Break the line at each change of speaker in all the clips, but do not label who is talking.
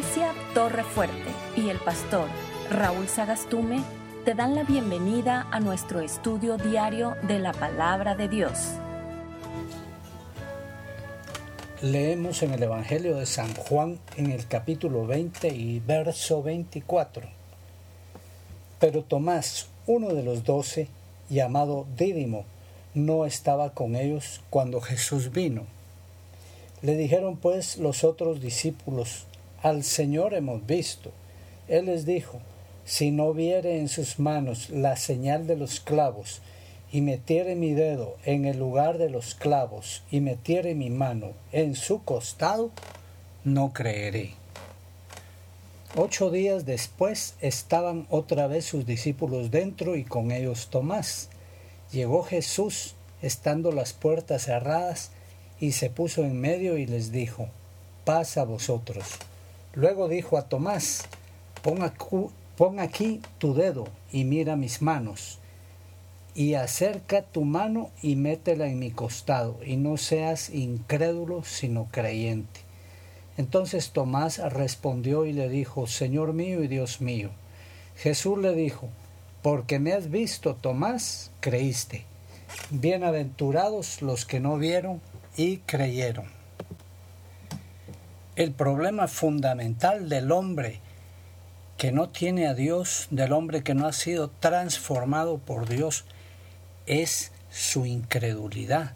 Iglesia Torre Fuerte y el pastor Raúl Sagastume te dan la bienvenida a nuestro estudio diario de la palabra de Dios.
Leemos en el Evangelio de San Juan en el capítulo 20 y verso 24. Pero Tomás, uno de los doce, llamado Dídimo, no estaba con ellos cuando Jesús vino. Le dijeron pues los otros discípulos, al Señor hemos visto. Él les dijo, si no viere en sus manos la señal de los clavos, y metiere mi dedo en el lugar de los clavos, y metiere mi mano en su costado, no creeré. Ocho días después estaban otra vez sus discípulos dentro y con ellos Tomás. Llegó Jesús, estando las puertas cerradas, y se puso en medio y les dijo, paz a vosotros. Luego dijo a Tomás, pon aquí, tu dedo y mira mis manos, y acerca tu mano y métela en mi costado, y no seas incrédulo, sino creyente. Entonces Tomás respondió y le dijo, Señor mío y Dios mío. Jesús le dijo, porque me has visto, Tomás, creíste. Bienaventurados los que no vieron y creyeron. El problema fundamental del hombre que no tiene a Dios, del hombre que no ha sido transformado por Dios, es su incredulidad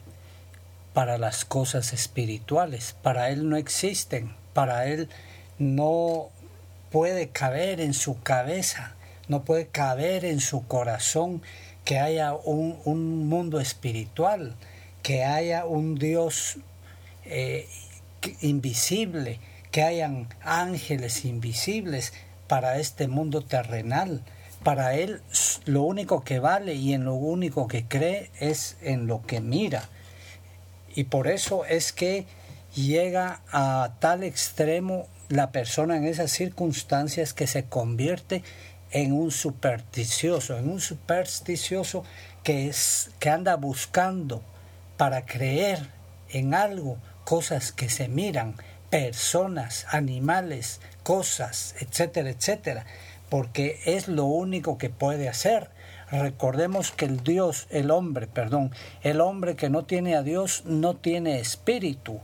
para las cosas espirituales. Para él no existen, para él no puede caber en su cabeza, no puede caber en su corazón que haya un, un mundo espiritual, que haya un Dios eh, invisible, que hayan ángeles invisibles para este mundo terrenal. Para él lo único que vale y en lo único que cree es en lo que mira. Y por eso es que llega a tal extremo la persona en esas circunstancias que se convierte en un supersticioso, en un supersticioso que, es, que anda buscando para creer en algo cosas que se miran, personas, animales, cosas, etcétera, etcétera, porque es lo único que puede hacer. Recordemos que el Dios, el hombre, perdón, el hombre que no tiene a Dios no tiene espíritu.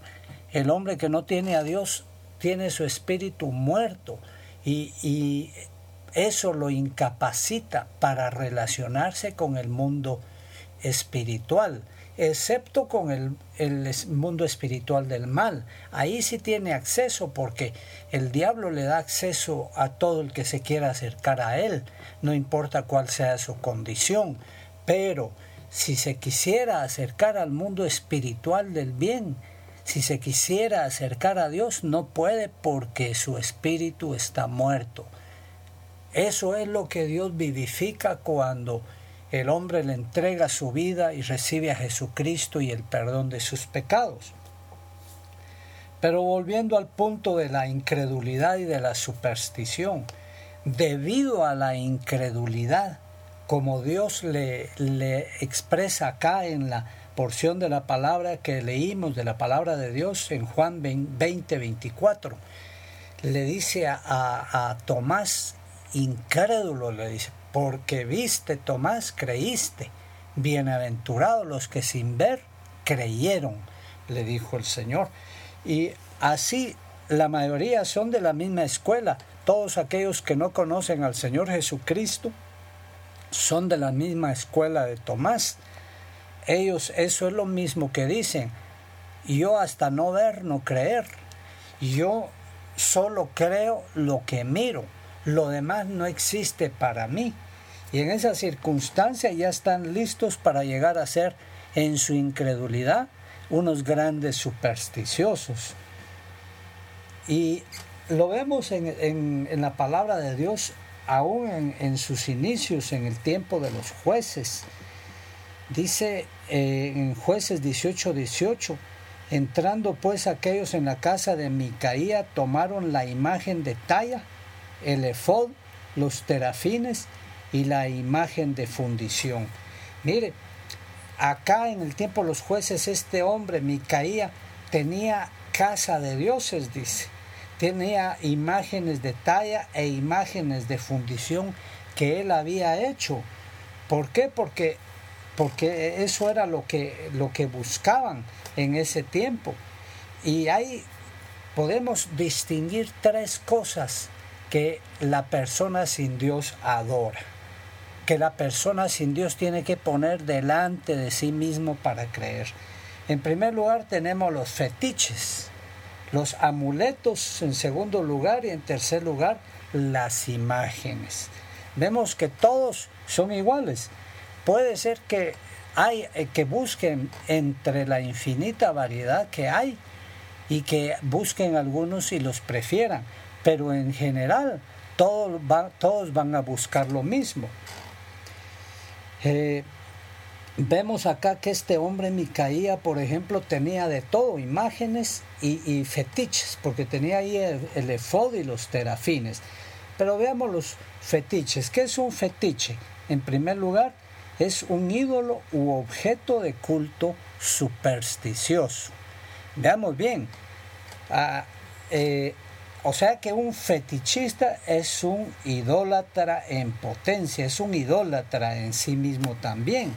El hombre que no tiene a Dios tiene su espíritu muerto y, y eso lo incapacita para relacionarse con el mundo espiritual excepto con el, mundo espiritual del mal. Ahí sí tiene acceso porque el diablo le da acceso a todo el que se quiera acercar a él, no importa cuál sea su condición. Pero si se quisiera acercar al mundo espiritual del bien, si se quisiera acercar a Dios, no puede porque su espíritu está muerto. Eso es lo que Dios vivifica cuando el hombre le entrega su vida y recibe a Jesucristo y el perdón de sus pecados. Pero volviendo al punto de la incredulidad y de la superstición, debido a la incredulidad, como Dios le, le expresa acá en la porción de la palabra que leímos, de la palabra de Dios en Juan 20, 24, le dice a, a Tomás, incrédulo, le dice, porque viste, Tomás, creíste. Bienaventurados los que sin ver creyeron, le dijo el Señor. Y así la mayoría son de la misma escuela. Todos aquellos que no conocen al Señor Jesucristo son de la misma escuela de Tomás. Ellos eso es lo mismo que dicen. Yo hasta no ver, no creer. Yo solo creo lo que miro lo demás no existe para mí. Y en esa circunstancia ya están listos para llegar a ser, en su incredulidad, unos grandes supersticiosos. Y lo vemos en, la palabra de Dios, aún en, sus inicios, en el tiempo de los jueces. Dice eh, en jueces 18, 18, entrando pues aquellos en la casa de Micaía, tomaron la imagen de talla el efod, los terafines y la imagen de fundición. Mire, acá en el tiempo de los jueces este hombre, Micaía, tenía casa de dioses, dice. tenía imágenes de talla e imágenes de fundición que él había hecho. ¿Por qué? Porque, porque eso era lo que, lo que buscaban en ese tiempo. Y ahí podemos distinguir tres cosas que la persona sin Dios adora, que la persona sin Dios tiene que poner delante de sí mismo para creer. En primer lugar tenemos los fetiches, los amuletos en segundo lugar y en tercer lugar las imágenes. Vemos que todos son iguales. Puede ser que hay eh, que busquen entre la infinita variedad que hay y que busquen algunos y los prefieran, pero en general todos, todos van a buscar lo mismo. Eh, vemos acá que este hombre Micaía, por ejemplo, tenía de todo, imágenes y, fetiches, porque tenía ahí el, el efod y los terafines. Pero veamos los fetiches. ¿Qué es un fetiche? En primer lugar, es un ídolo u objeto de culto supersticioso. Veamos bien. Ah, eh, o sea que un fetichista es un idólatra en potencia, es un idólatra en sí mismo también.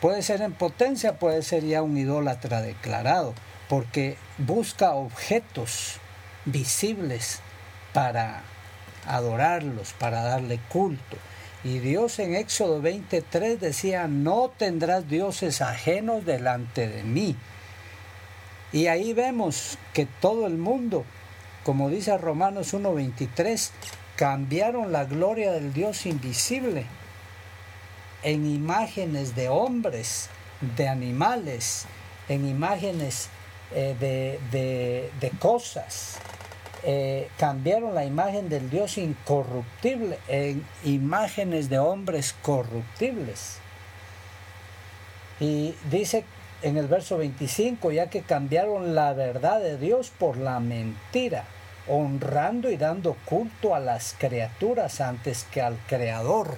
Puede ser en potencia, puede ser ya un idólatra declarado, porque busca objetos visibles para adorarlos, para darle culto. Y Dios en Éxodo 23 decía, no tendrás dioses ajenos delante de mí. Y ahí vemos que todo el mundo, como dice Romanos 1.23, cambiaron la gloria del Dios invisible en imágenes de hombres, de animales, en imágenes eh, de, de, cosas. Eh, cambiaron la imagen del Dios incorruptible en imágenes de hombres corruptibles. Y dice en el verso 25, ya que cambiaron la verdad de Dios por la mentira, honrando y dando culto a las criaturas antes que al Creador.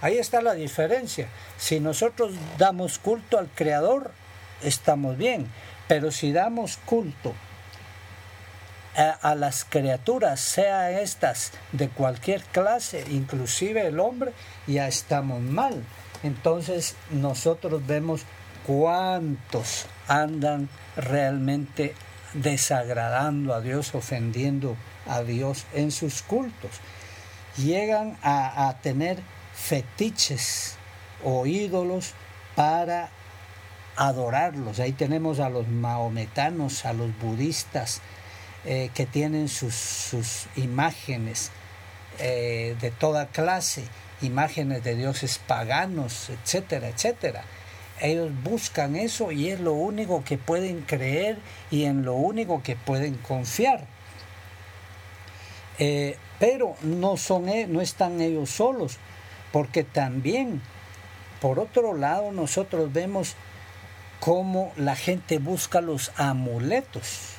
Ahí está la diferencia. Si nosotros damos culto al Creador, estamos bien, pero si damos culto a, las criaturas, sea estas de cualquier clase, inclusive el hombre, ya estamos mal. Entonces nosotros vemos cuántos andan realmente desagradando a Dios, ofendiendo a Dios en sus cultos. Llegan a, tener fetiches o ídolos para adorarlos. Ahí tenemos a los maometanos, a los budistas, eh, que tienen sus, imágenes eh, de toda clase, imágenes de dioses paganos, etcétera, etcétera. Ellos buscan eso y es lo único que pueden creer y en lo único que pueden confiar. Eh, pero no, son, e, no están ellos solos, porque también, por otro lado, nosotros vemos cómo la gente busca los amuletos.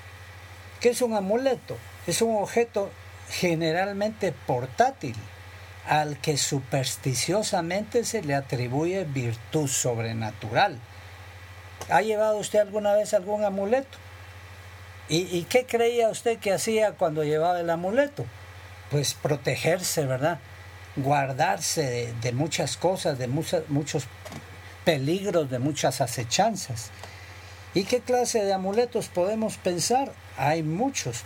¿Qué es un amuleto? Es un objeto generalmente portátil al que supersticiosamente se le atribuye virtud sobrenatural. ¿Ha llevado usted alguna vez algún amuleto? ¿Y, qué creía usted que hacía cuando llevaba el amuleto? Pues protegerse, ¿verdad? Guardarse de, muchas cosas, de muchos peligros, de muchas acechanzas. ¿Y qué clase de amuletos podemos pensar? Hay muchos.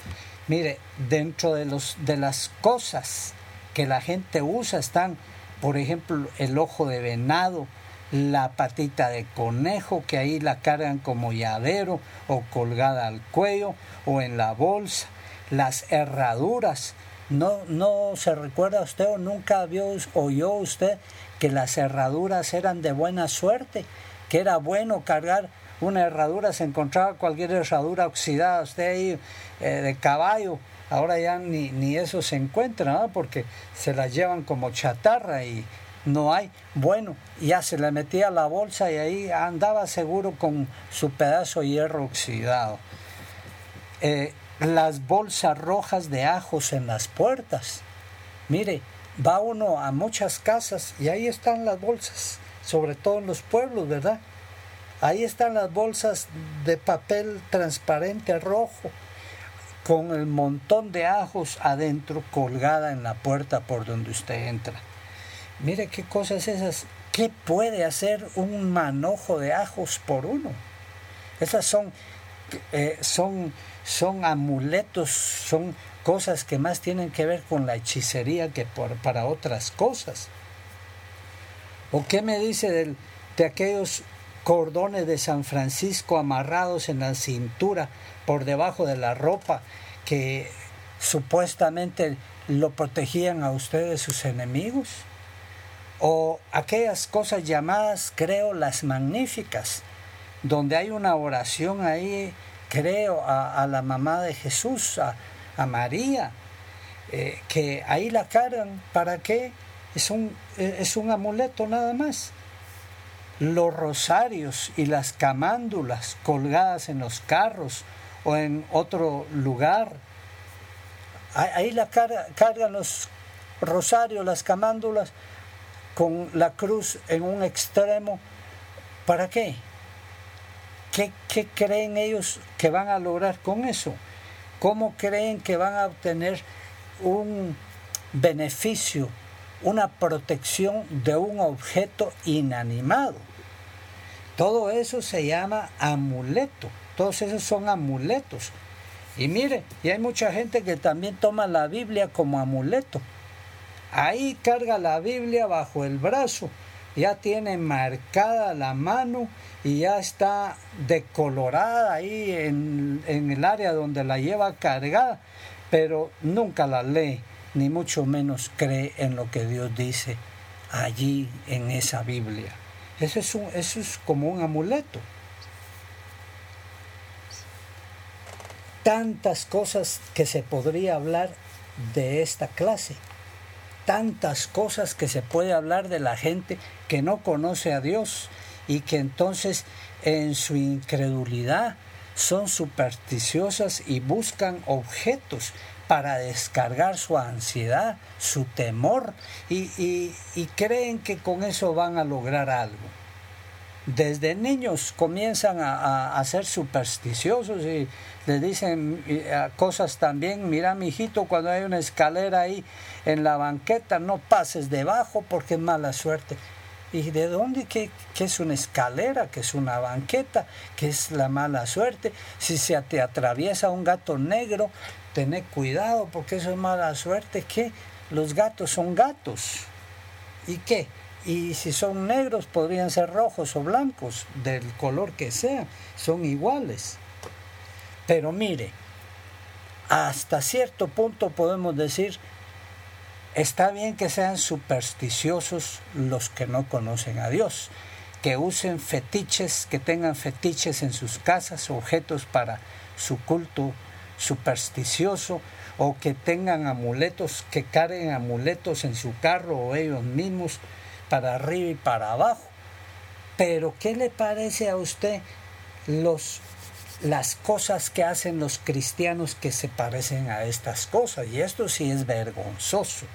Mire, dentro de, los, de las cosas que la gente usa están, por ejemplo, el ojo de venado, la patita de conejo, que ahí la cargan como llavero o colgada al cuello o en la bolsa, las herraduras. No, no se recuerda usted o nunca vio oyó usted que las herraduras eran de buena suerte, que era bueno cargar una herradura, se encontraba cualquier herradura oxidada, usted ahí eh, de caballo Ahora ya ni, ni eso se encuentra, porque se la llevan como chatarra y no hay. Bueno, ya se le metía la bolsa y ahí andaba seguro con su pedazo de hierro oxidado. Eh, las bolsas rojas de ajos en las puertas. Mire, va uno a muchas casas y ahí están las bolsas, sobre todo en los pueblos, ¿verdad? Ahí están las bolsas de papel transparente rojo con el montón de ajos adentro colgada en la puerta por donde usted entra. Mire qué cosas esas. ¿Qué puede hacer un manojo de ajos por uno? Esas son, eh, son, son amuletos, son cosas que más tienen que ver con la hechicería que por, para otras cosas. ¿O qué me dice de aquellos cordones de San Francisco amarrados en la cintura por debajo de la ropa que supuestamente lo protegían a ustedes sus enemigos? O aquellas cosas llamadas, creo, las magníficas, donde hay una oración ahí, creo, a, la mamá de Jesús, a, María, eh, que ahí la cargan, ¿para qué? Es un, es un amuleto nada más los rosarios y las camándulas colgadas en los carros o en otro lugar. Ahí la cargan los rosarios, las camándulas, con la cruz en un extremo. ¿Para qué? ¿Qué, ¿Qué creen ellos que van a lograr con eso? ¿Cómo creen que van a obtener un beneficio, una protección de un objeto inanimado? Todo eso se llama amuleto. Todos esos son amuletos. Y mire, y hay mucha gente que también toma la Biblia como amuleto. Ahí carga la Biblia bajo el brazo, ya tiene marcada la mano y ya está decolorada ahí en, en el área donde la lleva cargada, pero nunca la lee, ni mucho menos cree en lo que Dios dice allí en esa Biblia. Eso es, eso es como un amuleto. Tantas cosas que se podría hablar de esta clase. Tantas cosas que se puede hablar de la gente que no conoce a Dios y que entonces en su incredulidad son supersticiosas y buscan objetos para descargar su ansiedad, su temor y, creen que con eso van a lograr algo. Desde niños comienzan a, ser supersticiosos y les dicen cosas también, mira mi hijito, cuando hay una escalera ahí en la banqueta, no pases debajo porque es mala suerte. ¿Y de dónde? ¿Qué, es una escalera? ¿Qué es una banqueta? ¿Qué es la mala suerte? Si se te atraviesa un gato negro, tené cuidado porque eso es mala suerte. ¿Qué? Los gatos son gatos. ¿Y qué? Y si son negros, podrían ser rojos o blancos, del color que sea, son iguales. Pero mire, hasta cierto punto podemos decir Está bien que sean supersticiosos los que no conocen a Dios, que usen fetiches, que tengan fetiches en sus casas, objetos para su culto supersticioso, o que tengan amuletos, que carguen amuletos en su carro o ellos mismos para arriba y para abajo. Pero ¿qué le parece a usted los las cosas que hacen los cristianos que se parecen a estas cosas? Y esto sí es vergonzoso.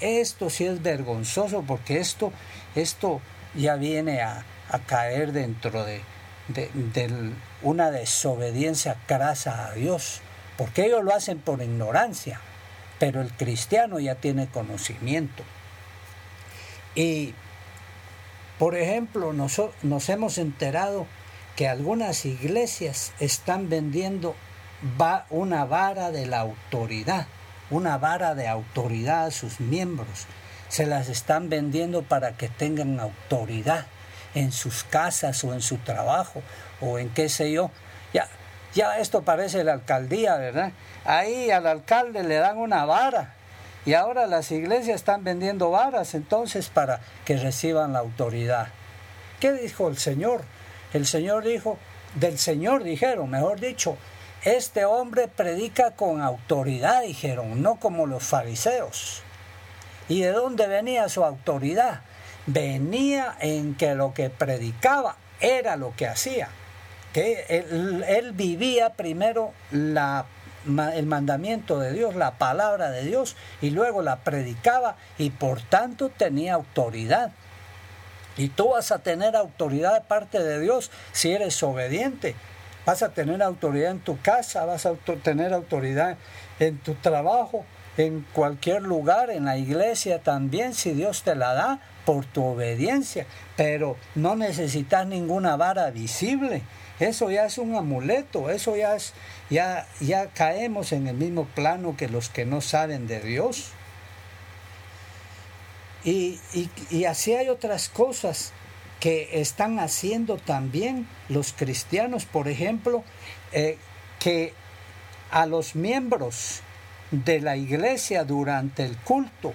Esto sí es vergonzoso porque esto, esto ya viene a, caer dentro de, de, una desobediencia crasa a Dios, porque ellos lo hacen por ignorancia, pero el cristiano ya tiene conocimiento. Y, por ejemplo, nos, nos hemos enterado que algunas iglesias están vendiendo una vara de la autoridad una vara de autoridad a sus miembros. Se las están vendiendo para que tengan autoridad en sus casas o en su trabajo o en qué sé yo. Ya, ya esto parece la alcaldía, ¿verdad? Ahí al alcalde le dan una vara y ahora las iglesias están vendiendo varas entonces para que reciban la autoridad. ¿Qué dijo el Señor? El Señor dijo, del Señor dijeron, mejor dicho, este hombre predica con autoridad, dijeron, no como los fariseos. ¿Y de dónde venía su autoridad? Venía en que lo que predicaba era lo que hacía. Que él, vivía primero la, el mandamiento de Dios, la palabra de Dios, y luego la predicaba y por tanto tenía autoridad. Y tú vas a tener autoridad de parte de Dios si eres obediente Vas a tener autoridad en tu casa, vas a tener autoridad en tu trabajo, en cualquier lugar, en la iglesia también, si Dios te la da por tu obediencia. Pero no necesitas ninguna vara visible. Eso ya es un amuleto, eso ya es, ya, ya caemos en el mismo plano que los que no saben de Dios. Y, y así hay otras cosas que están haciendo también los cristianos, por ejemplo, eh, que a los miembros de la iglesia durante el culto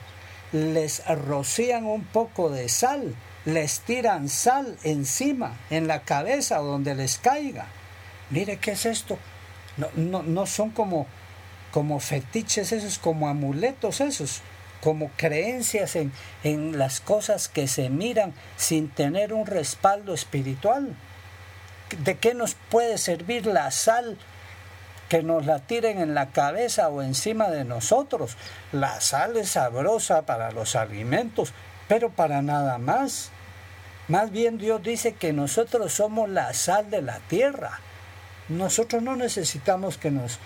les rocían un poco de sal, les tiran sal encima, en la cabeza donde les caiga. Mire, ¿qué es esto? No, no, no son como, como fetiches esos, como amuletos esos como creencias en, en las cosas que se miran sin tener un respaldo espiritual. ¿De qué nos puede servir la sal que nos la tiren en la cabeza o encima de nosotros? La sal es sabrosa para los alimentos, pero para nada más. Más bien Dios dice que nosotros somos la sal de la tierra. Nosotros no necesitamos que nos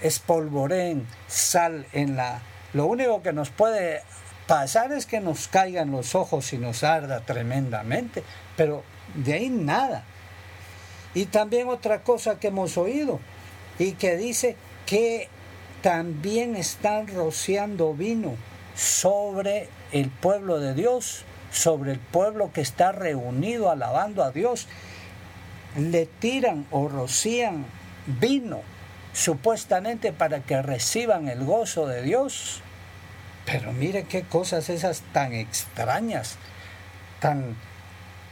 espolvoreen sal en la lo único que nos puede pasar es que nos caigan los ojos y nos arda tremendamente, pero de ahí nada. Y también otra cosa que hemos oído y que dice que también están rociando vino sobre el pueblo de Dios, sobre el pueblo que está reunido alabando a Dios. Le tiran o rocían vino supuestamente para que reciban el gozo de Dios. Pero mire qué cosas esas tan extrañas, tan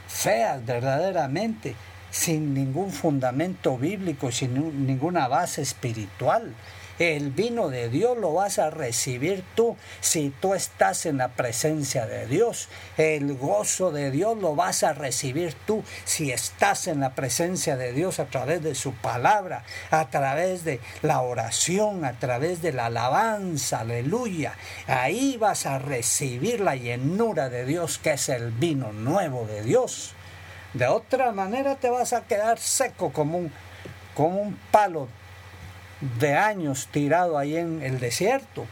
feas verdaderamente, sin ningún fundamento bíblico, sin ninguna base espiritual. El vino de Dios lo vas a recibir tú si tú estás en la presencia de Dios. El gozo de Dios lo vas a recibir tú si estás en la presencia de Dios a través de su palabra, a través de la oración, a través de la alabanza, aleluya. Ahí vas a recibir la llenura de Dios que es el vino nuevo de Dios. De otra manera te vas a quedar seco como un, como un palo de años tirado ahí en el desierto.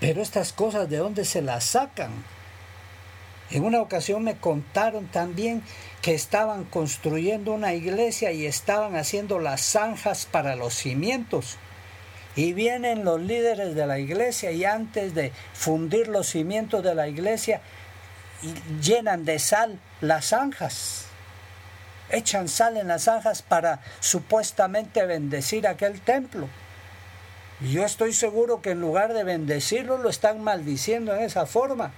Pero estas cosas, ¿de dónde se las sacan? En una ocasión me contaron también que estaban construyendo una iglesia y estaban haciendo las zanjas para los cimientos. Y vienen los líderes de la iglesia y antes de fundir los cimientos de la iglesia, llenan de sal las zanjas echan sal en las zanjas para supuestamente bendecir aquel templo. Y yo estoy seguro que en lugar de bendecirlo lo están maldiciendo en esa forma,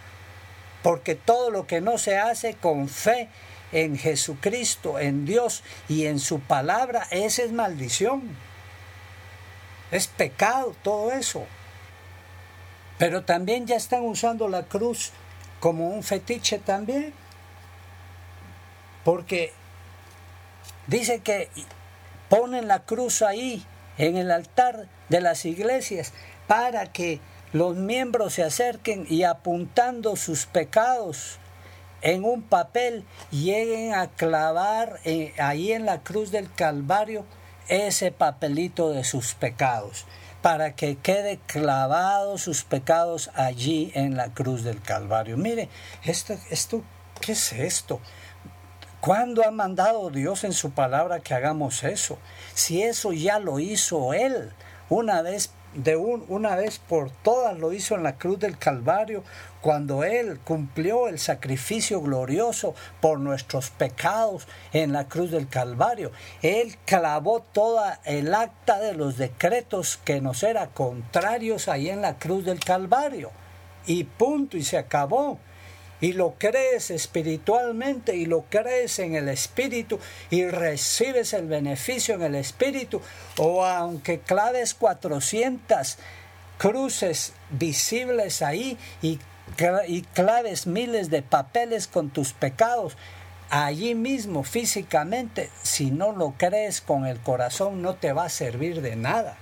porque todo lo que no se hace con fe en Jesucristo, en Dios y en su palabra, esa es maldición. Es pecado todo eso. Pero también ya están usando la cruz como un fetiche también. Porque Dice que ponen la cruz ahí, en el altar de las iglesias, para que los miembros se acerquen y apuntando sus pecados en un papel lleguen a clavar eh, ahí en la cruz del Calvario ese papelito de sus pecados, para que quede clavados sus pecados allí en la cruz del Calvario. Mire, esto, esto, ¿qué es esto? ¿Cuándo ha mandado Dios en su palabra que hagamos eso? Si eso ya lo hizo Él, una vez de una vez por todas lo hizo en la cruz del Calvario, cuando Él cumplió el sacrificio glorioso por nuestros pecados en la cruz del Calvario. Él clavó toda el acta de los decretos que nos era contrarios ahí en la cruz del Calvario. Y punto, y se acabó y lo crees espiritualmente y lo crees en el espíritu y recibes el beneficio en el espíritu o aunque claves 400 cruces visibles ahí y, y claves miles de papeles con tus pecados allí mismo físicamente si no lo crees con el corazón no te va a servir de nada.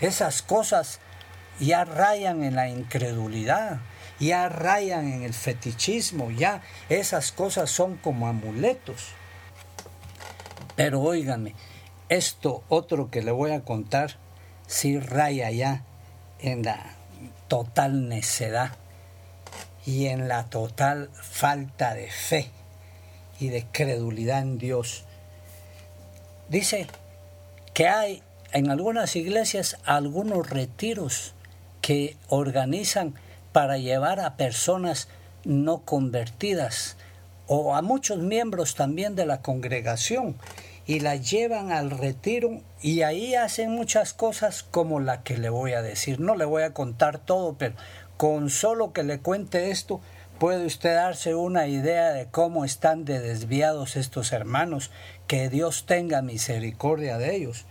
Esas cosas ya rayan en la incredulidad ya rayan en el fetichismo, ya esas cosas son como amuletos. Pero óiganme, esto otro que le voy a contar, sí raya ya en la total necedad y en la total falta de fe y de credulidad en Dios. Dice que hay en algunas iglesias algunos retiros que organizan para llevar a personas no convertidas o a muchos miembros también de la congregación y la llevan al retiro y ahí hacen muchas cosas como la que le voy a decir. No le voy a contar todo, pero con solo que le cuente esto puede usted darse una idea de cómo están de desviados estos hermanos, que Dios tenga misericordia de ellos.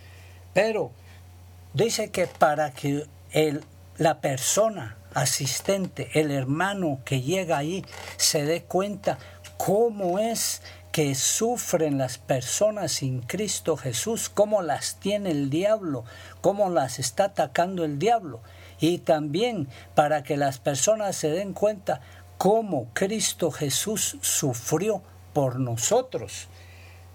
Pero dice que para que el, la persona asistente, el hermano que llega ahí, se dé cuenta cómo es que sufren las personas sin Cristo Jesús, cómo las tiene el diablo, cómo las está atacando el diablo. Y también para que las personas se den cuenta cómo Cristo Jesús sufrió por nosotros.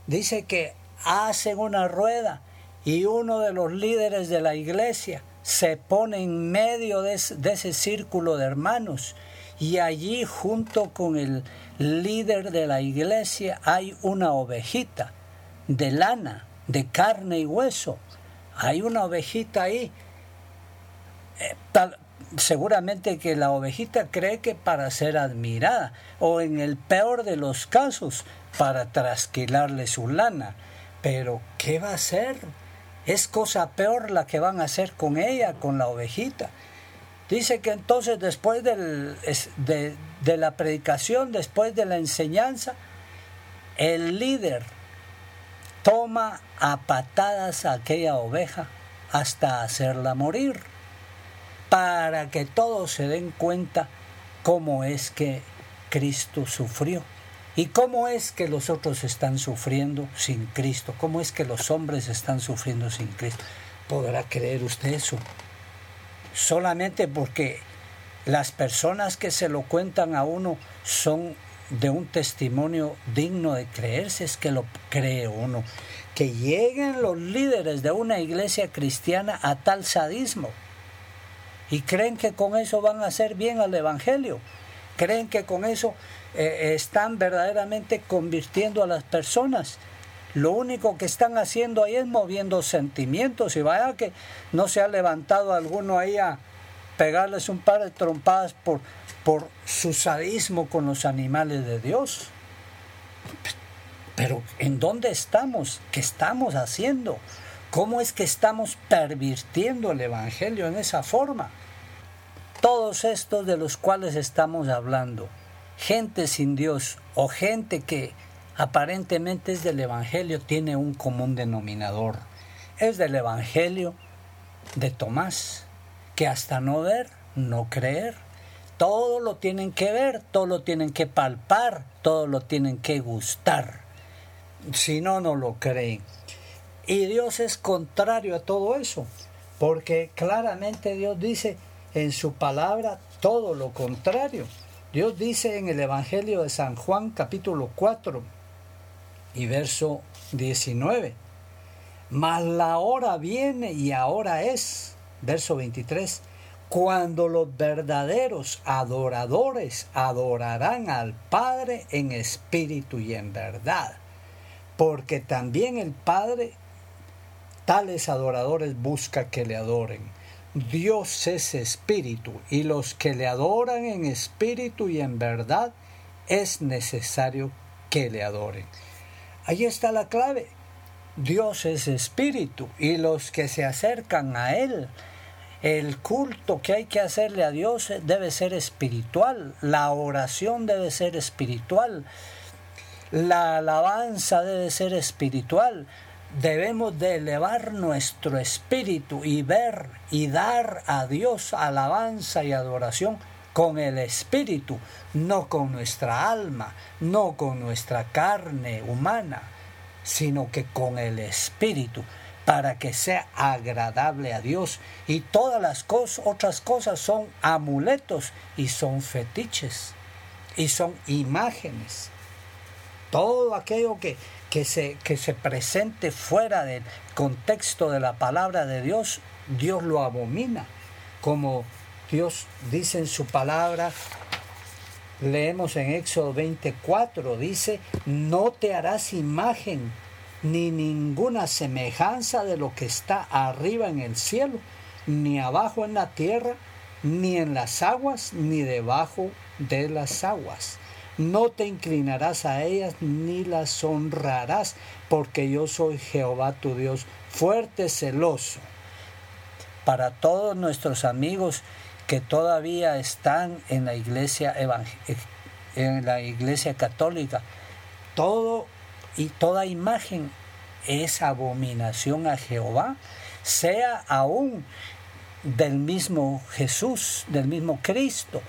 Dice que hacen una rueda y uno de los líderes de la iglesia se pone en medio de, ese círculo de hermanos y allí junto con el líder de la iglesia hay una ovejita de lana, de carne y hueso. Hay una ovejita ahí. Eh, seguramente que la ovejita cree que para ser admirada o en el peor de los casos para trasquilarle su lana. Pero ¿qué va a hacer? Es cosa peor la que van a hacer con ella, con la ovejita. Dice que entonces después de, de la predicación, después de la enseñanza, el líder toma a patadas a aquella oveja hasta hacerla morir, para que todos se den cuenta cómo es que Cristo sufrió y cómo es que los otros están sufriendo sin Cristo, cómo es que los hombres están sufriendo sin Cristo. ¿Podrá creer usted eso? Solamente porque las personas que se lo cuentan a uno son de un testimonio digno de creerse, es que lo cree uno. Que lleguen los líderes de una iglesia cristiana a tal sadismo y creen que con eso van a hacer bien al Evangelio, creen que con eso eh, están verdaderamente convirtiendo a las personas. Lo único que están haciendo ahí es moviendo sentimientos y vaya que no se ha levantado alguno ahí a, pegarles un par de trompadas por, por su sadismo con los animales de Dios. Pero ¿en dónde estamos? ¿Qué estamos haciendo? ¿Cómo es que estamos pervirtiendo el Evangelio en esa forma? Todos estos de los cuales estamos hablando, gente sin Dios o gente que aparentemente es del Evangelio, tiene un común denominador. Es del Evangelio de Tomás que hasta no ver, no creer. Todo lo tienen que ver, todo lo tienen que palpar, todo lo tienen que gustar. Si no, no lo creen. Y Dios es contrario a todo eso, porque claramente Dios dice en su palabra todo lo contrario. Dios dice en el Evangelio de San Juan capítulo 4 y verso 19, mas la hora viene y ahora es verso 23, cuando los verdaderos adoradores adorarán al Padre en espíritu y en verdad, porque también el Padre tales adoradores busca que le adoren. Dios es espíritu y los que le adoran en espíritu y en verdad es necesario que le adoren. Ahí está la clave. Dios es espíritu y los que se acercan a Él, el culto que hay que hacerle a Dios debe ser espiritual, la oración debe ser espiritual, la alabanza debe ser espiritual. Debemos de elevar nuestro espíritu y ver y dar a Dios alabanza y adoración con el espíritu, no con nuestra alma, no con nuestra carne humana sino que con el Espíritu, para que sea agradable a Dios. Y todas las cosas, otras cosas son amuletos y son fetiches y son imágenes. Todo aquello que, que, se, que se presente fuera del contexto de la palabra de Dios, Dios lo abomina. Como Dios dice en su palabra, leemos en Éxodo 24, dice, no te harás imagen ni ninguna semejanza de lo que está arriba en el cielo, ni abajo en la tierra, ni en las aguas, ni debajo de las aguas. No te inclinarás a ellas ni las honrarás, porque yo soy Jehová tu Dios, fuerte, celoso. Para todos nuestros amigos que todavía están en la iglesia en la iglesia católica, todo y toda imagen es abominación a Jehová, sea aún del mismo Jesús, del mismo Cristo.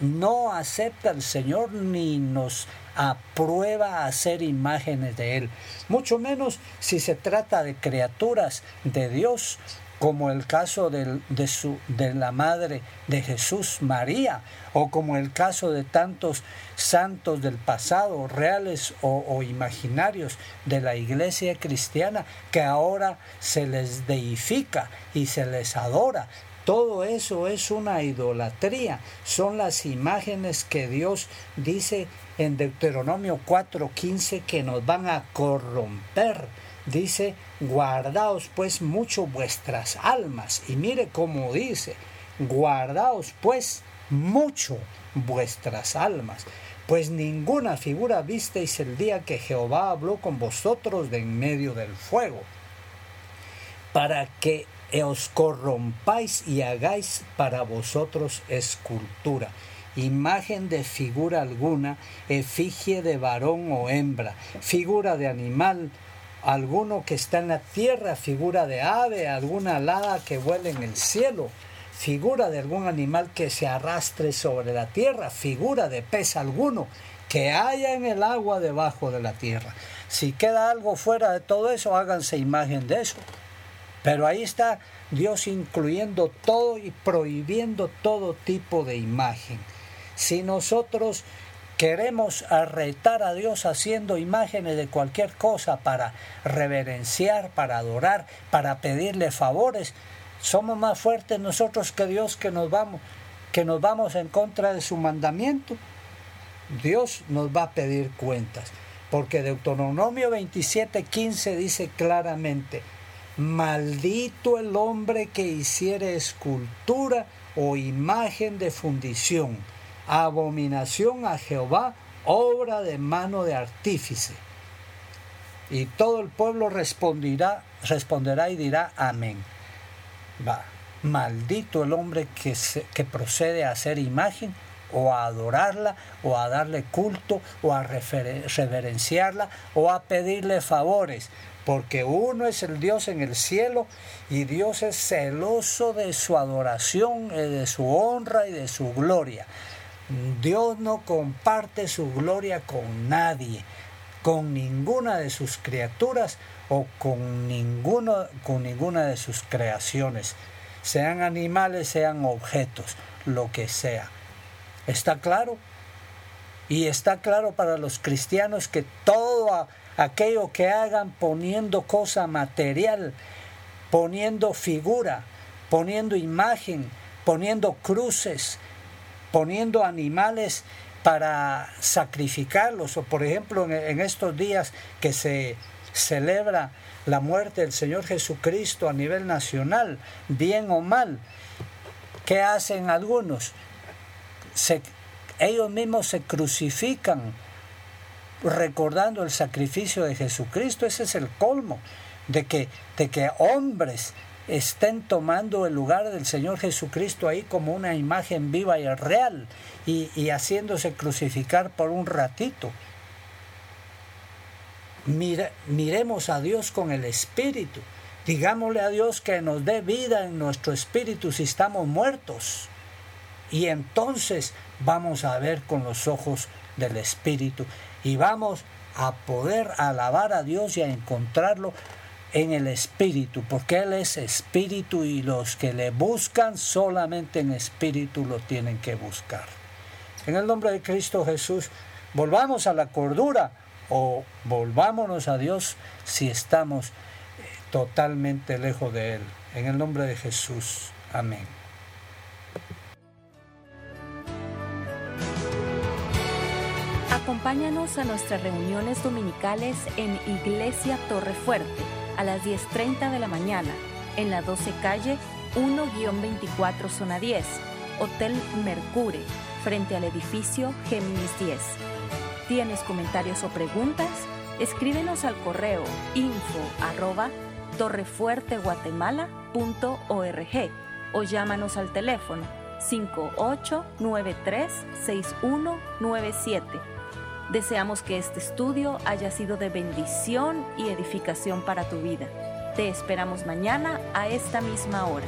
No acepta el Señor ni nos aprueba hacer imágenes de Él. Mucho menos si se trata de criaturas de Dios como el caso de, su, de la madre de Jesús, María, o como el caso de tantos santos del pasado, reales o, imaginarios de la iglesia cristiana, que ahora se les deifica y se les adora. Todo eso es una idolatría, son las imágenes que Dios dice en Deuteronomio 4:15 que nos van a corromper dice, guardaos pues mucho vuestras almas. Y mire cómo dice, guardaos pues mucho vuestras almas. Pues ninguna figura visteis el día que Jehová habló con vosotros de en medio del fuego, para que os corrompáis y hagáis para vosotros escultura imagen de figura alguna, efigie de varón o hembra, figura de animal, alguno que está en la tierra, figura de ave, alguna alada que vuela en el cielo, figura de algún animal que se arrastre sobre la tierra, figura de pez alguno que haya en el agua debajo de la tierra. Si queda algo fuera de todo eso, háganse imagen de eso. Pero ahí está Dios incluyendo todo y prohibiendo todo tipo de imagen. Si nosotros queremos arretar a Dios haciendo imágenes de cualquier cosa para reverenciar, para adorar, para pedirle favores, somos más fuertes nosotros que Dios que nos vamos, que nos vamos en contra de su mandamiento. Dios nos va a pedir cuentas, porque Deuteronomio 27:15 dice claramente, maldito el hombre que hiciere escultura o imagen de fundición abominación a Jehová, obra de mano de artífice. Y todo el pueblo responderá, responderá y dirá amén. Va. Maldito el hombre que, que procede a hacer imagen o a adorarla o a darle culto o a reverenciarla o a pedirle favores, porque uno es el Dios en el cielo y Dios es celoso de su adoración, de su honra y de su gloria. Dios no comparte su gloria con nadie, con ninguna de sus criaturas o con, ninguno, con ninguna de sus creaciones, sean animales, sean objetos, lo que sea. ¿Está claro? Y está claro para los cristianos que todo aquello que hagan poniendo cosa material, poniendo figura, poniendo imagen, poniendo cruces, poniendo animales para sacrificarlos, o por ejemplo en, estos días que se celebra la muerte del Señor Jesucristo a nivel nacional, bien o mal, ¿qué hacen algunos? ellos mismos se crucifican recordando el sacrificio de Jesucristo, ese es el colmo de que, de que hombres estén tomando el lugar del Señor Jesucristo ahí como una imagen viva y real y, haciéndose crucificar por un ratito. miremos a Dios con el Espíritu. Digámosle a Dios que nos dé vida en nuestro espíritu si estamos muertos. Y entonces vamos a ver con los ojos del Espíritu y vamos a poder alabar a Dios y a encontrarlo en el espíritu, porque Él es espíritu y los que le buscan solamente en espíritu lo tienen que buscar. En el nombre de Cristo Jesús, volvamos a la cordura, o volvámonos a Dios si estamos eh, totalmente lejos de Él. En el nombre de Jesús. Amén.
Acompáñanos a nuestras reuniones dominicales en Iglesia Torre Fuerte a las 10.30 de la mañana en la 12 calle 1-24 zona 10, Hotel Mercure, frente al edificio Géminis 10. ¿Tienes comentarios o preguntas? Escríbenos al correo info arroba torrefuerteguatemala.org o llámanos al teléfono 5893-6197. Deseamos que este estudio haya sido de bendición y edificación para tu vida. Te esperamos mañana a esta misma hora.